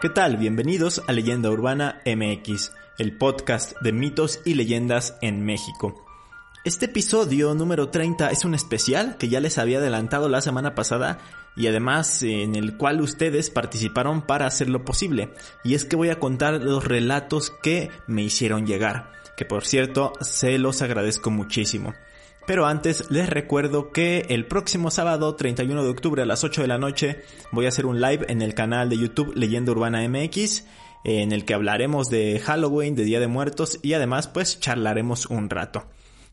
¿Qué tal? Bienvenidos a Leyenda Urbana MX, el podcast de mitos y leyendas en México. Este episodio número 30 es un especial que ya les había adelantado la semana pasada y además en el cual ustedes participaron para hacerlo posible. Y es que voy a contar los relatos que me hicieron llegar, que por cierto se los agradezco muchísimo. Pero antes les recuerdo que el próximo sábado 31 de octubre a las 8 de la noche voy a hacer un live en el canal de YouTube Leyenda Urbana MX en el que hablaremos de Halloween, de Día de Muertos y además pues charlaremos un rato.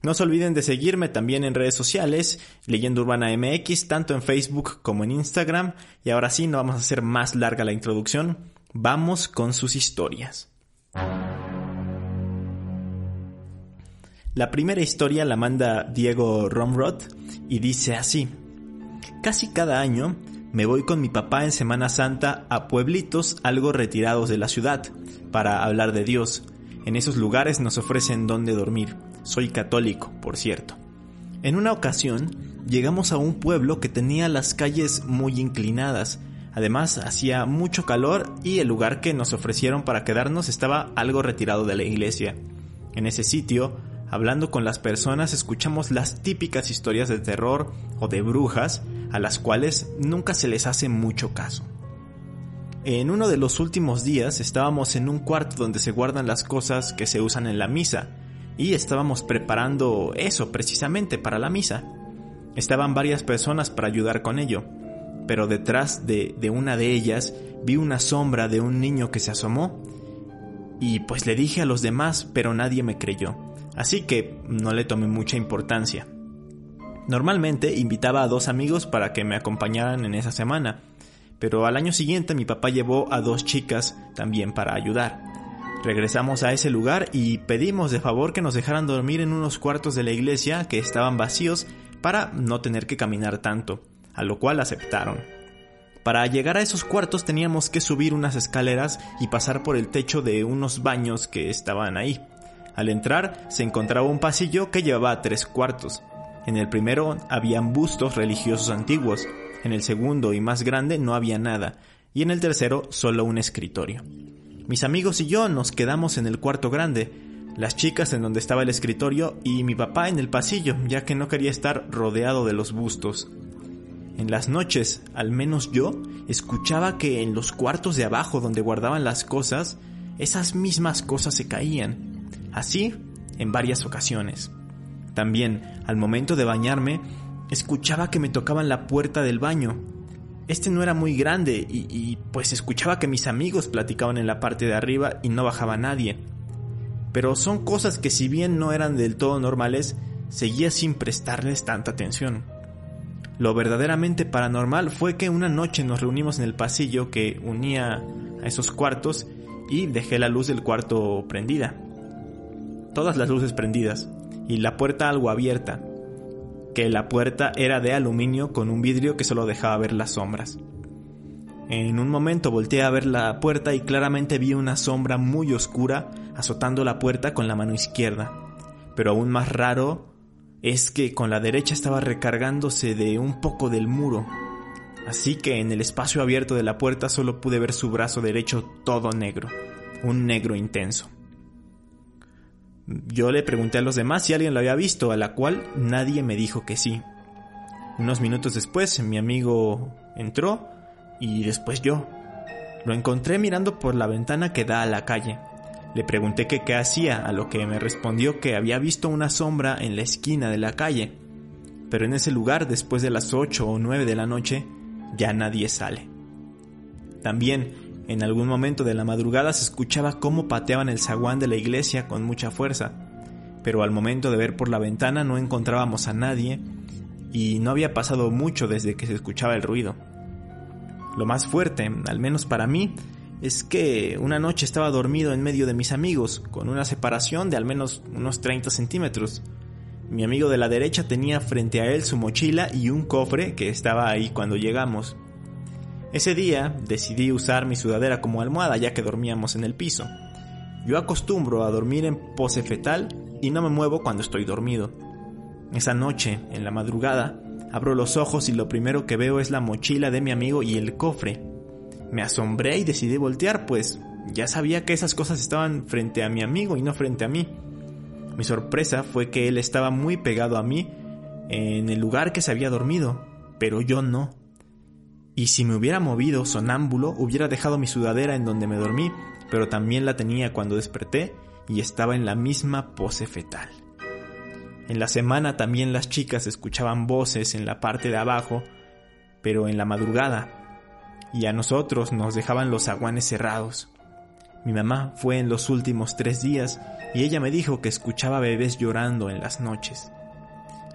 No se olviden de seguirme también en redes sociales, Leyenda Urbana MX, tanto en Facebook como en Instagram. Y ahora sí, no vamos a hacer más larga la introducción, vamos con sus historias. La primera historia la manda Diego Romrod y dice así. Casi cada año me voy con mi papá en Semana Santa a pueblitos algo retirados de la ciudad para hablar de Dios. En esos lugares nos ofrecen dónde dormir. Soy católico, por cierto. En una ocasión llegamos a un pueblo que tenía las calles muy inclinadas. Además hacía mucho calor y el lugar que nos ofrecieron para quedarnos estaba algo retirado de la iglesia. En ese sitio Hablando con las personas escuchamos las típicas historias de terror o de brujas a las cuales nunca se les hace mucho caso. En uno de los últimos días estábamos en un cuarto donde se guardan las cosas que se usan en la misa y estábamos preparando eso precisamente para la misa. Estaban varias personas para ayudar con ello, pero detrás de, de una de ellas vi una sombra de un niño que se asomó y pues le dije a los demás, pero nadie me creyó así que no le tomé mucha importancia. Normalmente invitaba a dos amigos para que me acompañaran en esa semana, pero al año siguiente mi papá llevó a dos chicas también para ayudar. Regresamos a ese lugar y pedimos de favor que nos dejaran dormir en unos cuartos de la iglesia que estaban vacíos para no tener que caminar tanto, a lo cual aceptaron. Para llegar a esos cuartos teníamos que subir unas escaleras y pasar por el techo de unos baños que estaban ahí. Al entrar se encontraba un pasillo que llevaba tres cuartos. En el primero habían bustos religiosos antiguos, en el segundo y más grande no había nada, y en el tercero solo un escritorio. Mis amigos y yo nos quedamos en el cuarto grande, las chicas en donde estaba el escritorio y mi papá en el pasillo, ya que no quería estar rodeado de los bustos. En las noches, al menos yo, escuchaba que en los cuartos de abajo donde guardaban las cosas, esas mismas cosas se caían, Así, en varias ocasiones. También, al momento de bañarme, escuchaba que me tocaban la puerta del baño. Este no era muy grande y, pues escuchaba que mis amigos platicaban en la parte de arriba y no bajaba nadie. Pero son cosas que si bien no eran del todo normales, seguía sin prestarles tanta atención. Lo verdaderamente paranormal fue que una noche nos reunimos en el pasillo que unía a esos cuartos y dejé la luz del cuarto prendida todas las luces prendidas y la puerta algo abierta, que la puerta era de aluminio con un vidrio que solo dejaba ver las sombras. En un momento volteé a ver la puerta y claramente vi una sombra muy oscura azotando la puerta con la mano izquierda. Pero aún más raro es que con la derecha estaba recargándose de un poco del muro. Así que en el espacio abierto de la puerta solo pude ver su brazo derecho todo negro, un negro intenso. Yo le pregunté a los demás si alguien lo había visto, a la cual nadie me dijo que sí. Unos minutos después mi amigo entró y después yo. Lo encontré mirando por la ventana que da a la calle. Le pregunté qué hacía, a lo que me respondió que había visto una sombra en la esquina de la calle. Pero en ese lugar, después de las 8 o 9 de la noche, ya nadie sale. También en algún momento de la madrugada se escuchaba cómo pateaban el zaguán de la iglesia con mucha fuerza, pero al momento de ver por la ventana no encontrábamos a nadie y no había pasado mucho desde que se escuchaba el ruido. Lo más fuerte, al menos para mí, es que una noche estaba dormido en medio de mis amigos, con una separación de al menos unos 30 centímetros. Mi amigo de la derecha tenía frente a él su mochila y un cofre que estaba ahí cuando llegamos. Ese día decidí usar mi sudadera como almohada ya que dormíamos en el piso. Yo acostumbro a dormir en pose fetal y no me muevo cuando estoy dormido. Esa noche, en la madrugada, abro los ojos y lo primero que veo es la mochila de mi amigo y el cofre. Me asombré y decidí voltear, pues ya sabía que esas cosas estaban frente a mi amigo y no frente a mí. Mi sorpresa fue que él estaba muy pegado a mí en el lugar que se había dormido, pero yo no. Y si me hubiera movido sonámbulo, hubiera dejado mi sudadera en donde me dormí, pero también la tenía cuando desperté y estaba en la misma pose fetal. En la semana también las chicas escuchaban voces en la parte de abajo, pero en la madrugada, y a nosotros nos dejaban los aguanes cerrados. Mi mamá fue en los últimos tres días y ella me dijo que escuchaba bebés llorando en las noches.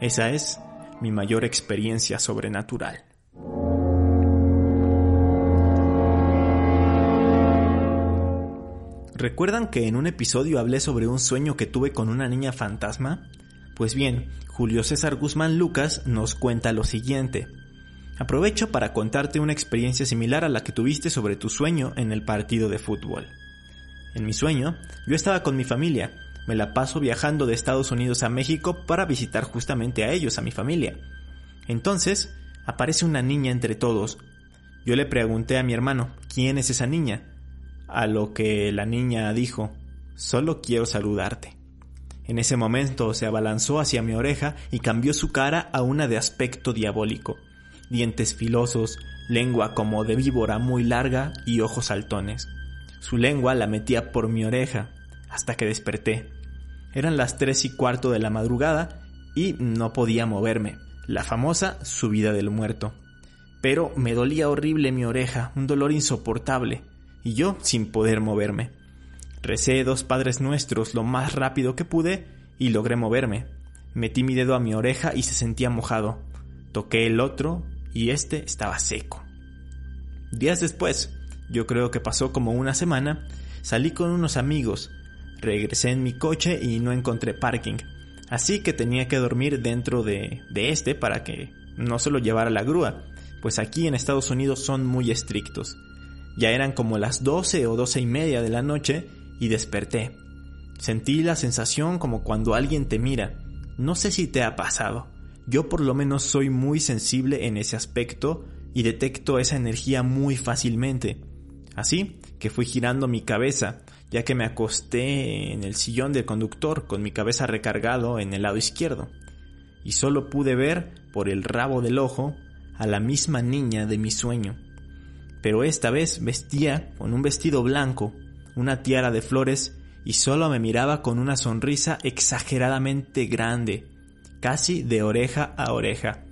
Esa es mi mayor experiencia sobrenatural. ¿Recuerdan que en un episodio hablé sobre un sueño que tuve con una niña fantasma? Pues bien, Julio César Guzmán Lucas nos cuenta lo siguiente. Aprovecho para contarte una experiencia similar a la que tuviste sobre tu sueño en el partido de fútbol. En mi sueño, yo estaba con mi familia, me la paso viajando de Estados Unidos a México para visitar justamente a ellos, a mi familia. Entonces, aparece una niña entre todos. Yo le pregunté a mi hermano, ¿quién es esa niña? A lo que la niña dijo, solo quiero saludarte. En ese momento se abalanzó hacia mi oreja y cambió su cara a una de aspecto diabólico dientes filosos, lengua como de víbora muy larga y ojos saltones. Su lengua la metía por mi oreja, hasta que desperté. Eran las tres y cuarto de la madrugada y no podía moverme, la famosa subida del muerto. Pero me dolía horrible mi oreja, un dolor insoportable, y yo sin poder moverme. Recé dos padres nuestros lo más rápido que pude y logré moverme. Metí mi dedo a mi oreja y se sentía mojado. Toqué el otro y este estaba seco. Días después, yo creo que pasó como una semana, salí con unos amigos, regresé en mi coche y no encontré parking, así que tenía que dormir dentro de, de este para que no se lo llevara la grúa, pues aquí en Estados Unidos son muy estrictos. Ya eran como las 12 o doce y media de la noche y desperté. Sentí la sensación como cuando alguien te mira. No sé si te ha pasado. Yo por lo menos soy muy sensible en ese aspecto y detecto esa energía muy fácilmente. Así que fui girando mi cabeza, ya que me acosté en el sillón del conductor con mi cabeza recargado en el lado izquierdo, y solo pude ver, por el rabo del ojo, a la misma niña de mi sueño. Pero esta vez vestía con un vestido blanco, una tiara de flores, y solo me miraba con una sonrisa exageradamente grande, casi de oreja a oreja,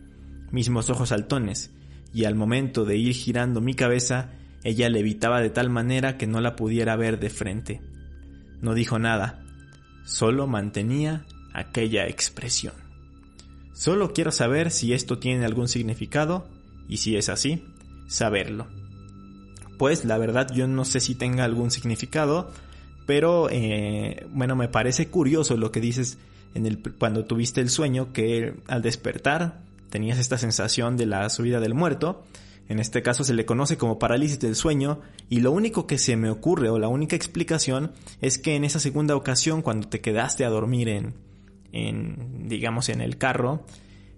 mismos ojos saltones, y al momento de ir girando mi cabeza, ella levitaba de tal manera que no la pudiera ver de frente. No dijo nada, solo mantenía aquella expresión. Solo quiero saber si esto tiene algún significado y si es así, saberlo. Pues la verdad yo no sé si tenga algún significado, pero eh, bueno, me parece curioso lo que dices en el, cuando tuviste el sueño que al despertar tenías esta sensación de la subida del muerto. En este caso se le conoce como parálisis del sueño y lo único que se me ocurre o la única explicación es que en esa segunda ocasión cuando te quedaste a dormir en, en digamos en el carro,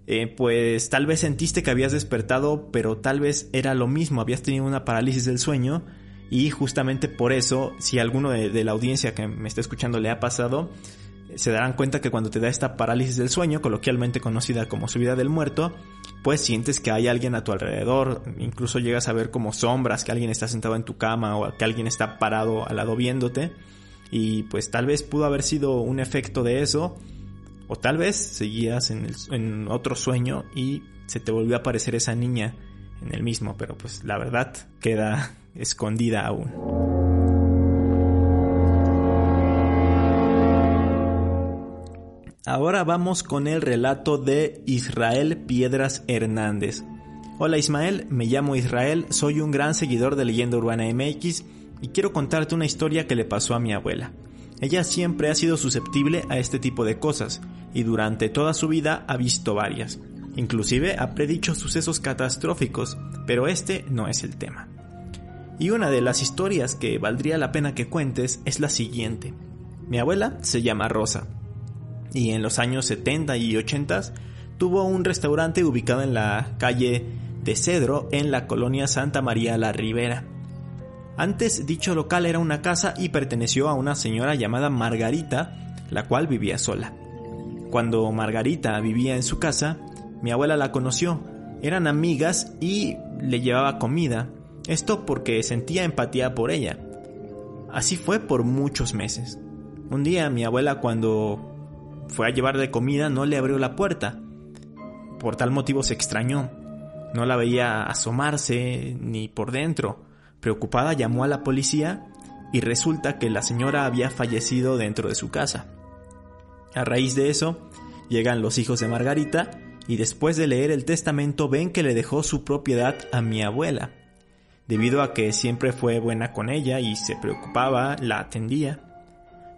eh, pues tal vez sentiste que habías despertado pero tal vez era lo mismo, habías tenido una parálisis del sueño y justamente por eso si alguno de, de la audiencia que me está escuchando le ha pasado, se darán cuenta que cuando te da esta parálisis del sueño, coloquialmente conocida como subida del muerto, pues sientes que hay alguien a tu alrededor, incluso llegas a ver como sombras, que alguien está sentado en tu cama o que alguien está parado al lado viéndote, y pues tal vez pudo haber sido un efecto de eso, o tal vez seguías en, en otro sueño y se te volvió a aparecer esa niña en el mismo, pero pues la verdad queda escondida aún. Ahora vamos con el relato de Israel Piedras Hernández. Hola Ismael, me llamo Israel, soy un gran seguidor de Leyenda Urbana MX y quiero contarte una historia que le pasó a mi abuela. Ella siempre ha sido susceptible a este tipo de cosas y durante toda su vida ha visto varias. Inclusive ha predicho sucesos catastróficos, pero este no es el tema. Y una de las historias que valdría la pena que cuentes es la siguiente. Mi abuela se llama Rosa y en los años 70 y 80 tuvo un restaurante ubicado en la calle de Cedro en la colonia Santa María la Ribera. Antes dicho local era una casa y perteneció a una señora llamada Margarita, la cual vivía sola. Cuando Margarita vivía en su casa, mi abuela la conoció, eran amigas y le llevaba comida, esto porque sentía empatía por ella. Así fue por muchos meses. Un día mi abuela cuando fue a llevarle comida no le abrió la puerta. Por tal motivo se extrañó. No la veía asomarse ni por dentro. Preocupada llamó a la policía y resulta que la señora había fallecido dentro de su casa. A raíz de eso, llegan los hijos de Margarita y después de leer el testamento ven que le dejó su propiedad a mi abuela. Debido a que siempre fue buena con ella y se preocupaba, la atendía.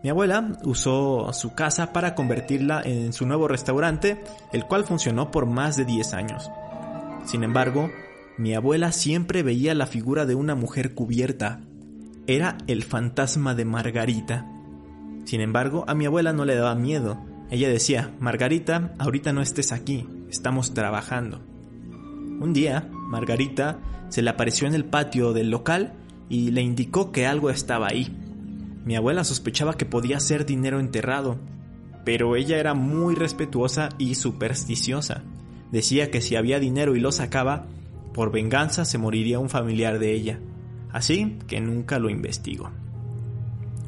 Mi abuela usó su casa para convertirla en su nuevo restaurante, el cual funcionó por más de 10 años. Sin embargo, mi abuela siempre veía la figura de una mujer cubierta. Era el fantasma de Margarita. Sin embargo, a mi abuela no le daba miedo, ella decía, Margarita, ahorita no estés aquí, estamos trabajando. Un día, Margarita se le apareció en el patio del local y le indicó que algo estaba ahí. Mi abuela sospechaba que podía ser dinero enterrado, pero ella era muy respetuosa y supersticiosa. Decía que si había dinero y lo sacaba, por venganza se moriría un familiar de ella, así que nunca lo investigó.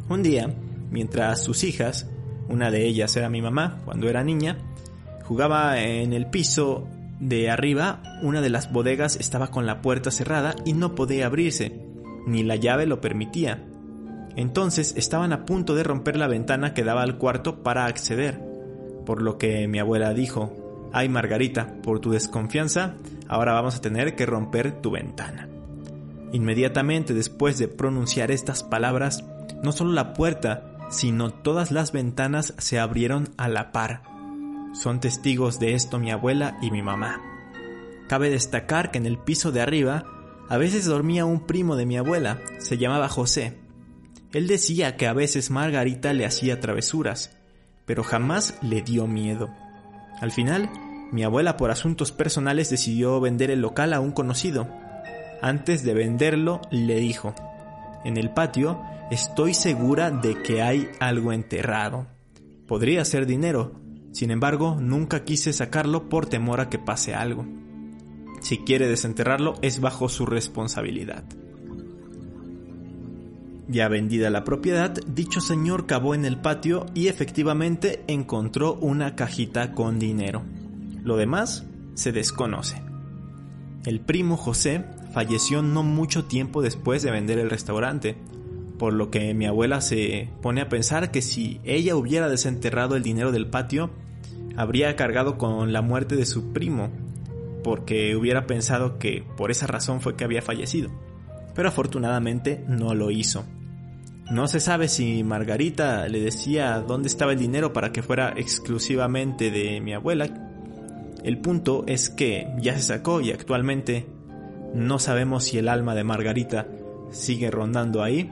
Un día, mientras sus hijas una de ellas era mi mamá cuando era niña, jugaba en el piso de arriba, una de las bodegas estaba con la puerta cerrada y no podía abrirse, ni la llave lo permitía. Entonces estaban a punto de romper la ventana que daba al cuarto para acceder, por lo que mi abuela dijo, ay Margarita, por tu desconfianza, ahora vamos a tener que romper tu ventana. Inmediatamente después de pronunciar estas palabras, no solo la puerta, sino todas las ventanas se abrieron a la par. Son testigos de esto mi abuela y mi mamá. Cabe destacar que en el piso de arriba a veces dormía un primo de mi abuela, se llamaba José. Él decía que a veces Margarita le hacía travesuras, pero jamás le dio miedo. Al final, mi abuela por asuntos personales decidió vender el local a un conocido. Antes de venderlo, le dijo, en el patio estoy segura de que hay algo enterrado. Podría ser dinero, sin embargo nunca quise sacarlo por temor a que pase algo. Si quiere desenterrarlo es bajo su responsabilidad. Ya vendida la propiedad, dicho señor cavó en el patio y efectivamente encontró una cajita con dinero. Lo demás se desconoce. El primo José falleció no mucho tiempo después de vender el restaurante, por lo que mi abuela se pone a pensar que si ella hubiera desenterrado el dinero del patio, habría cargado con la muerte de su primo, porque hubiera pensado que por esa razón fue que había fallecido. Pero afortunadamente no lo hizo. No se sabe si Margarita le decía dónde estaba el dinero para que fuera exclusivamente de mi abuela. El punto es que ya se sacó y actualmente no sabemos si el alma de Margarita sigue rondando ahí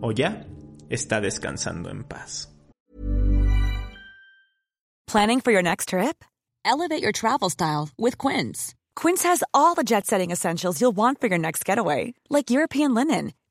o ya está descansando en paz. Planning for your next trip? Elevate your travel style with Quince. Quince has all the jet-setting essentials you'll want for your next getaway, like European linen,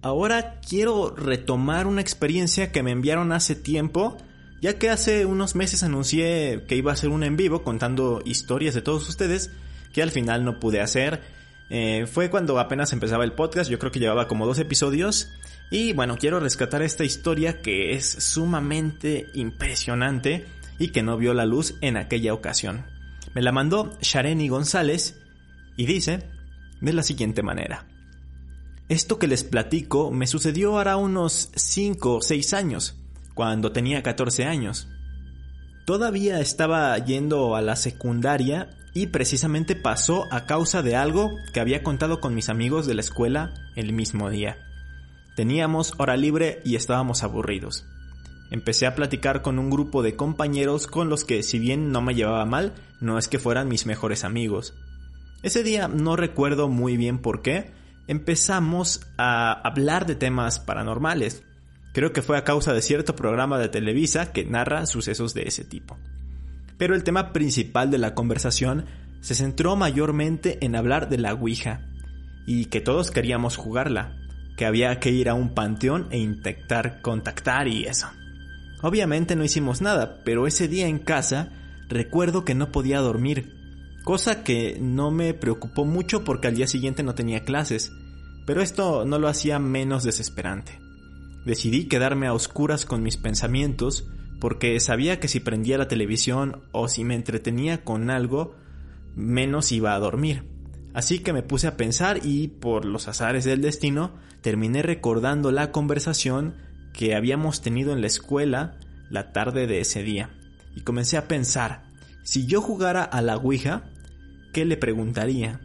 Ahora quiero retomar una experiencia que me enviaron hace tiempo, ya que hace unos meses anuncié que iba a hacer un en vivo contando historias de todos ustedes, que al final no pude hacer. Eh, fue cuando apenas empezaba el podcast, yo creo que llevaba como dos episodios. Y bueno, quiero rescatar esta historia que es sumamente impresionante y que no vio la luz en aquella ocasión. Me la mandó Shareni González y dice de la siguiente manera. Esto que les platico me sucedió ahora unos 5 o 6 años, cuando tenía 14 años. Todavía estaba yendo a la secundaria y precisamente pasó a causa de algo que había contado con mis amigos de la escuela el mismo día. Teníamos hora libre y estábamos aburridos. Empecé a platicar con un grupo de compañeros con los que si bien no me llevaba mal, no es que fueran mis mejores amigos. Ese día no recuerdo muy bien por qué, empezamos a hablar de temas paranormales. Creo que fue a causa de cierto programa de Televisa que narra sucesos de ese tipo. Pero el tema principal de la conversación se centró mayormente en hablar de la Ouija, y que todos queríamos jugarla, que había que ir a un panteón e intentar contactar y eso. Obviamente no hicimos nada, pero ese día en casa recuerdo que no podía dormir, cosa que no me preocupó mucho porque al día siguiente no tenía clases, pero esto no lo hacía menos desesperante. Decidí quedarme a oscuras con mis pensamientos porque sabía que si prendía la televisión o si me entretenía con algo, menos iba a dormir. Así que me puse a pensar y, por los azares del destino, terminé recordando la conversación que habíamos tenido en la escuela la tarde de ese día. Y comencé a pensar, si yo jugara a la Ouija, ¿qué le preguntaría?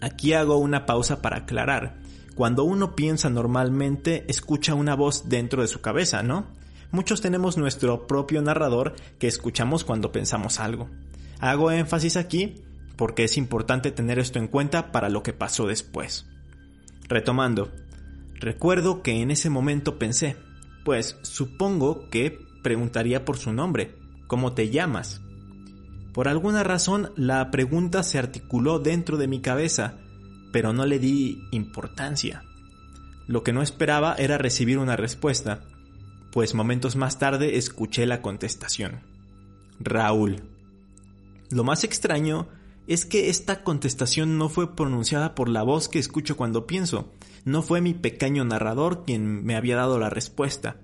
Aquí hago una pausa para aclarar. Cuando uno piensa normalmente, escucha una voz dentro de su cabeza, ¿no? Muchos tenemos nuestro propio narrador que escuchamos cuando pensamos algo. Hago énfasis aquí porque es importante tener esto en cuenta para lo que pasó después. Retomando, recuerdo que en ese momento pensé, pues supongo que preguntaría por su nombre, ¿cómo te llamas? Por alguna razón la pregunta se articuló dentro de mi cabeza, pero no le di importancia. Lo que no esperaba era recibir una respuesta, pues momentos más tarde escuché la contestación. Raúl. Lo más extraño es que esta contestación no fue pronunciada por la voz que escucho cuando pienso, no fue mi pequeño narrador quien me había dado la respuesta.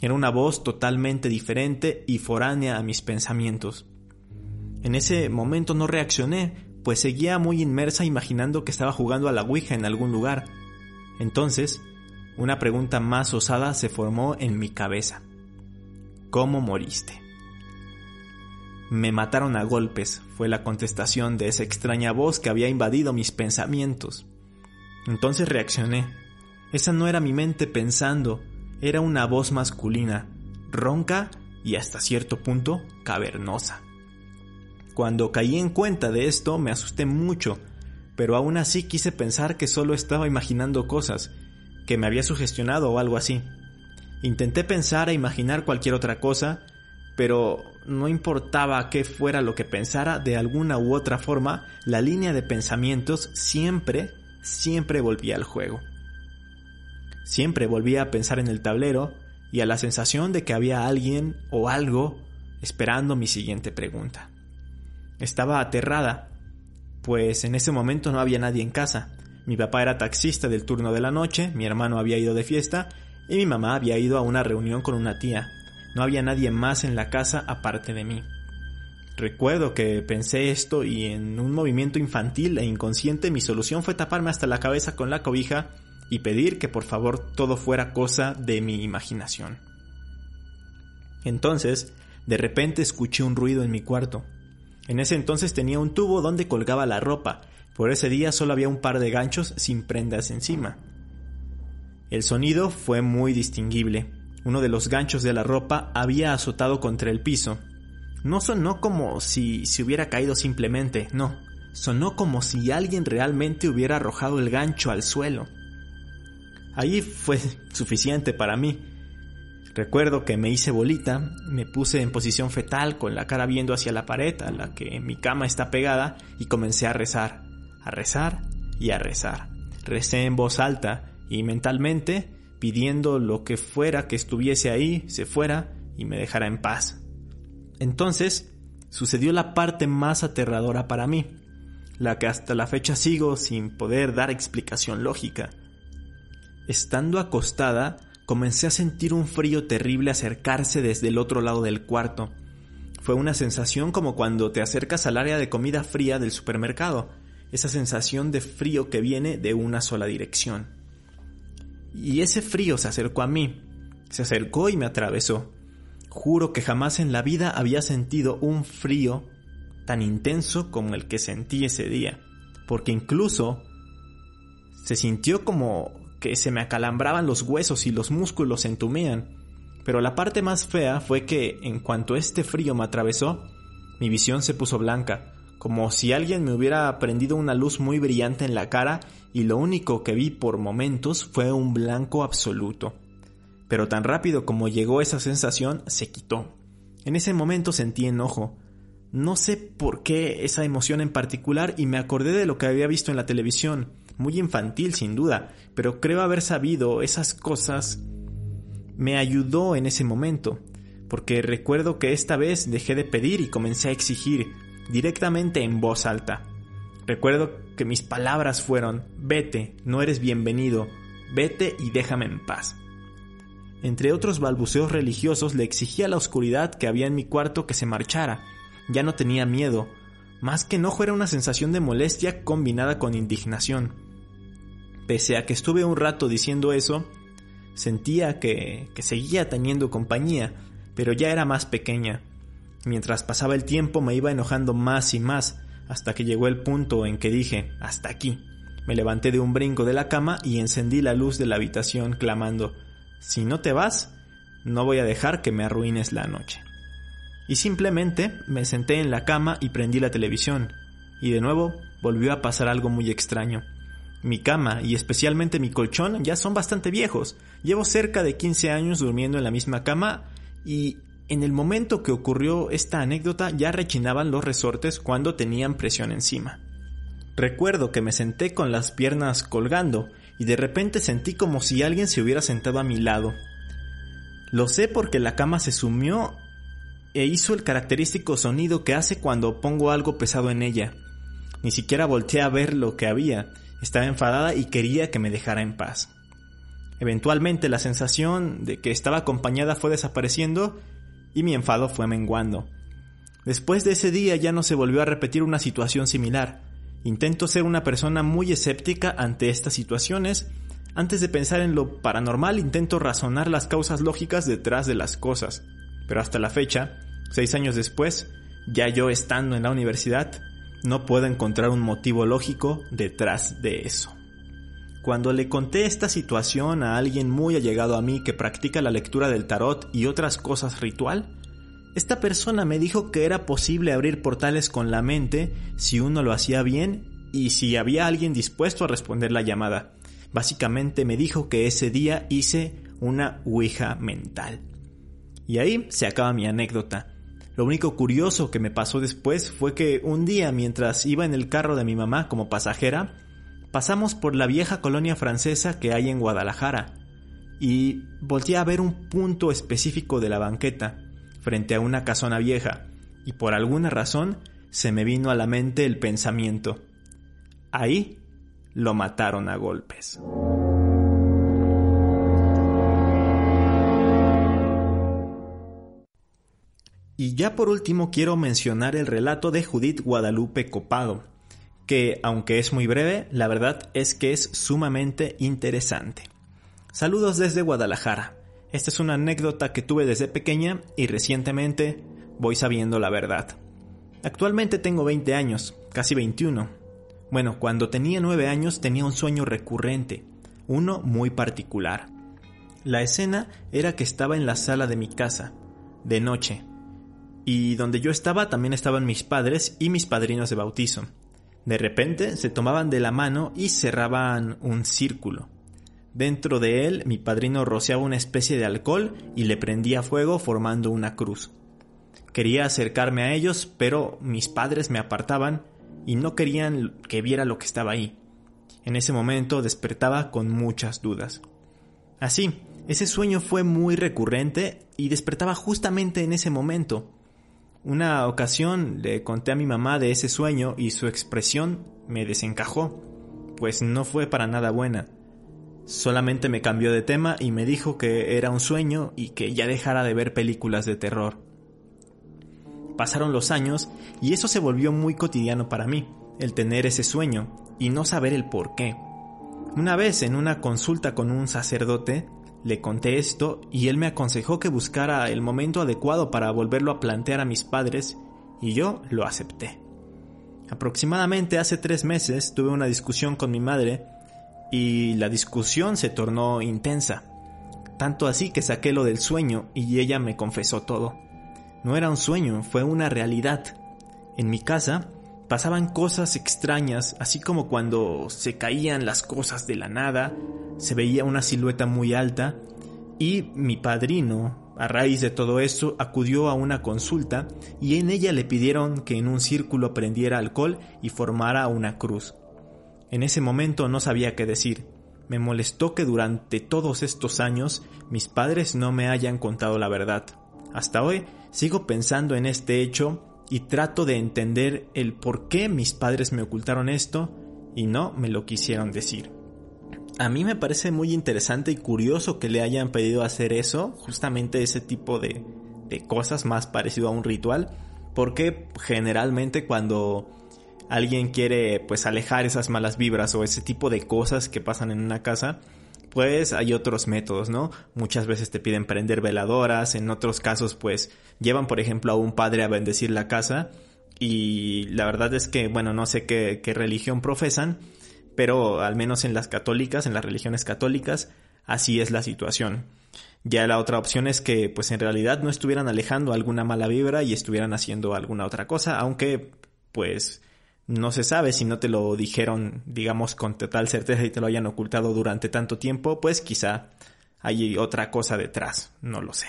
Era una voz totalmente diferente y foránea a mis pensamientos. En ese momento no reaccioné, pues seguía muy inmersa imaginando que estaba jugando a la Ouija en algún lugar. Entonces, una pregunta más osada se formó en mi cabeza. ¿Cómo moriste? Me mataron a golpes, fue la contestación de esa extraña voz que había invadido mis pensamientos. Entonces reaccioné. Esa no era mi mente pensando, era una voz masculina, ronca y hasta cierto punto cavernosa. Cuando caí en cuenta de esto me asusté mucho, pero aún así quise pensar que solo estaba imaginando cosas, que me había sugestionado o algo así. Intenté pensar e imaginar cualquier otra cosa, pero no importaba qué fuera lo que pensara, de alguna u otra forma, la línea de pensamientos siempre, siempre volvía al juego. Siempre volvía a pensar en el tablero y a la sensación de que había alguien o algo esperando mi siguiente pregunta. Estaba aterrada, pues en ese momento no había nadie en casa. Mi papá era taxista del turno de la noche, mi hermano había ido de fiesta y mi mamá había ido a una reunión con una tía. No había nadie más en la casa aparte de mí. Recuerdo que pensé esto y en un movimiento infantil e inconsciente mi solución fue taparme hasta la cabeza con la cobija y pedir que por favor todo fuera cosa de mi imaginación. Entonces, de repente escuché un ruido en mi cuarto. En ese entonces tenía un tubo donde colgaba la ropa. Por ese día solo había un par de ganchos sin prendas encima. El sonido fue muy distinguible. Uno de los ganchos de la ropa había azotado contra el piso. No sonó como si se hubiera caído simplemente, no. sonó como si alguien realmente hubiera arrojado el gancho al suelo. Ahí fue suficiente para mí. Recuerdo que me hice bolita, me puse en posición fetal con la cara viendo hacia la pared a la que mi cama está pegada y comencé a rezar, a rezar y a rezar. Recé en voz alta y mentalmente pidiendo lo que fuera que estuviese ahí se fuera y me dejara en paz. Entonces sucedió la parte más aterradora para mí, la que hasta la fecha sigo sin poder dar explicación lógica. Estando acostada, comencé a sentir un frío terrible acercarse desde el otro lado del cuarto. Fue una sensación como cuando te acercas al área de comida fría del supermercado, esa sensación de frío que viene de una sola dirección. Y ese frío se acercó a mí, se acercó y me atravesó. Juro que jamás en la vida había sentido un frío tan intenso como el que sentí ese día, porque incluso se sintió como que se me acalambraban los huesos y los músculos se entumían. Pero la parte más fea fue que, en cuanto este frío me atravesó, mi visión se puso blanca, como si alguien me hubiera prendido una luz muy brillante en la cara y lo único que vi por momentos fue un blanco absoluto. Pero tan rápido como llegó esa sensación, se quitó. En ese momento sentí enojo. No sé por qué esa emoción en particular y me acordé de lo que había visto en la televisión, muy infantil sin duda, pero creo haber sabido esas cosas me ayudó en ese momento, porque recuerdo que esta vez dejé de pedir y comencé a exigir directamente en voz alta. Recuerdo que mis palabras fueron, vete, no eres bienvenido, vete y déjame en paz. Entre otros balbuceos religiosos le exigí a la oscuridad que había en mi cuarto que se marchara. Ya no tenía miedo. Más que enojo era una sensación de molestia combinada con indignación. Pese a que estuve un rato diciendo eso, sentía que, que seguía teniendo compañía, pero ya era más pequeña. Mientras pasaba el tiempo me iba enojando más y más, hasta que llegó el punto en que dije, hasta aquí. Me levanté de un brinco de la cama y encendí la luz de la habitación clamando, si no te vas, no voy a dejar que me arruines la noche. Y simplemente me senté en la cama y prendí la televisión, y de nuevo volvió a pasar algo muy extraño. Mi cama y especialmente mi colchón ya son bastante viejos. Llevo cerca de 15 años durmiendo en la misma cama y en el momento que ocurrió esta anécdota ya rechinaban los resortes cuando tenían presión encima. Recuerdo que me senté con las piernas colgando y de repente sentí como si alguien se hubiera sentado a mi lado. Lo sé porque la cama se sumió e hizo el característico sonido que hace cuando pongo algo pesado en ella. Ni siquiera volteé a ver lo que había, estaba enfadada y quería que me dejara en paz. Eventualmente la sensación de que estaba acompañada fue desapareciendo y mi enfado fue menguando. Después de ese día ya no se volvió a repetir una situación similar. Intento ser una persona muy escéptica ante estas situaciones. Antes de pensar en lo paranormal intento razonar las causas lógicas detrás de las cosas. Pero hasta la fecha, seis años después, ya yo estando en la universidad, no puedo encontrar un motivo lógico detrás de eso. Cuando le conté esta situación a alguien muy allegado a mí que practica la lectura del tarot y otras cosas ritual, esta persona me dijo que era posible abrir portales con la mente si uno lo hacía bien y si había alguien dispuesto a responder la llamada. Básicamente me dijo que ese día hice una ouija mental. Y ahí se acaba mi anécdota. Lo único curioso que me pasó después fue que un día mientras iba en el carro de mi mamá como pasajera, pasamos por la vieja colonia francesa que hay en Guadalajara y volteé a ver un punto específico de la banqueta frente a una casona vieja y por alguna razón se me vino a la mente el pensamiento. Ahí lo mataron a golpes. Y ya por último quiero mencionar el relato de Judith Guadalupe Copado, que aunque es muy breve, la verdad es que es sumamente interesante. Saludos desde Guadalajara. Esta es una anécdota que tuve desde pequeña y recientemente voy sabiendo la verdad. Actualmente tengo 20 años, casi 21. Bueno, cuando tenía 9 años tenía un sueño recurrente, uno muy particular. La escena era que estaba en la sala de mi casa, de noche, y donde yo estaba también estaban mis padres y mis padrinos de bautizo. De repente se tomaban de la mano y cerraban un círculo. Dentro de él mi padrino rociaba una especie de alcohol y le prendía fuego formando una cruz. Quería acercarme a ellos, pero mis padres me apartaban y no querían que viera lo que estaba ahí. En ese momento despertaba con muchas dudas. Así, ese sueño fue muy recurrente y despertaba justamente en ese momento. Una ocasión le conté a mi mamá de ese sueño y su expresión me desencajó, pues no fue para nada buena. Solamente me cambió de tema y me dijo que era un sueño y que ya dejara de ver películas de terror. Pasaron los años y eso se volvió muy cotidiano para mí, el tener ese sueño y no saber el por qué. Una vez en una consulta con un sacerdote, le conté esto y él me aconsejó que buscara el momento adecuado para volverlo a plantear a mis padres y yo lo acepté. Aproximadamente hace tres meses tuve una discusión con mi madre y la discusión se tornó intensa. Tanto así que saqué lo del sueño y ella me confesó todo. No era un sueño, fue una realidad. En mi casa pasaban cosas extrañas, así como cuando se caían las cosas de la nada, se veía una silueta muy alta y mi padrino, a raíz de todo eso, acudió a una consulta y en ella le pidieron que en un círculo prendiera alcohol y formara una cruz. En ese momento no sabía qué decir. Me molestó que durante todos estos años mis padres no me hayan contado la verdad. Hasta hoy sigo pensando en este hecho y trato de entender el por qué mis padres me ocultaron esto y no me lo quisieron decir. A mí me parece muy interesante y curioso que le hayan pedido hacer eso, justamente ese tipo de, de cosas más parecido a un ritual, porque generalmente cuando alguien quiere pues alejar esas malas vibras o ese tipo de cosas que pasan en una casa, pues hay otros métodos, ¿no? Muchas veces te piden prender veladoras, en otros casos pues llevan por ejemplo a un padre a bendecir la casa y la verdad es que, bueno, no sé qué, qué religión profesan, pero al menos en las católicas, en las religiones católicas, así es la situación. Ya la otra opción es que pues en realidad no estuvieran alejando alguna mala vibra y estuvieran haciendo alguna otra cosa, aunque pues no se sabe si no te lo dijeron, digamos, con total certeza y te lo hayan ocultado durante tanto tiempo, pues quizá hay otra cosa detrás, no lo sé.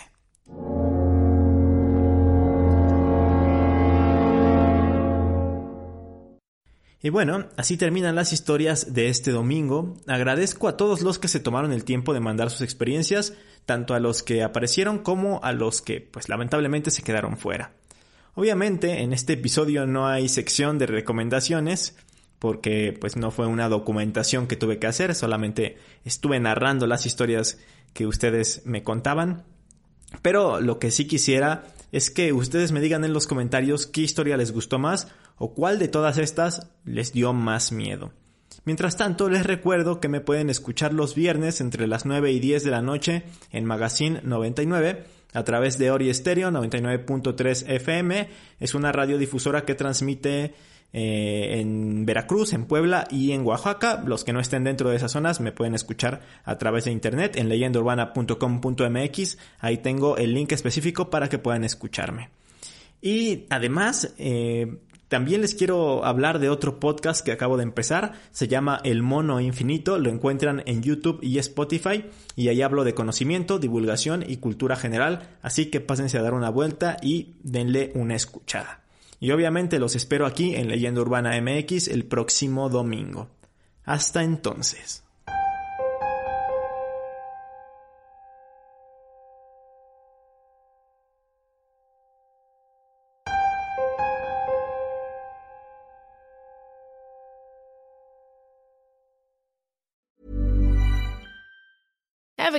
Y bueno, así terminan las historias de este domingo. Agradezco a todos los que se tomaron el tiempo de mandar sus experiencias, tanto a los que aparecieron como a los que, pues lamentablemente, se quedaron fuera. Obviamente en este episodio no hay sección de recomendaciones porque pues no fue una documentación que tuve que hacer, solamente estuve narrando las historias que ustedes me contaban. Pero lo que sí quisiera es que ustedes me digan en los comentarios qué historia les gustó más o cuál de todas estas les dio más miedo. Mientras tanto, les recuerdo que me pueden escuchar los viernes entre las 9 y 10 de la noche en Magazine 99 a través de Ori Stereo 99.3 FM. Es una radiodifusora que transmite eh, en Veracruz, en Puebla y en Oaxaca. Los que no estén dentro de esas zonas me pueden escuchar a través de internet en leyendaurbana.com.mx. Ahí tengo el link específico para que puedan escucharme. Y además, eh, también les quiero hablar de otro podcast que acabo de empezar, se llama El Mono Infinito, lo encuentran en YouTube y Spotify y ahí hablo de conocimiento, divulgación y cultura general, así que pásense a dar una vuelta y denle una escuchada. Y obviamente los espero aquí en Leyenda Urbana MX el próximo domingo. Hasta entonces.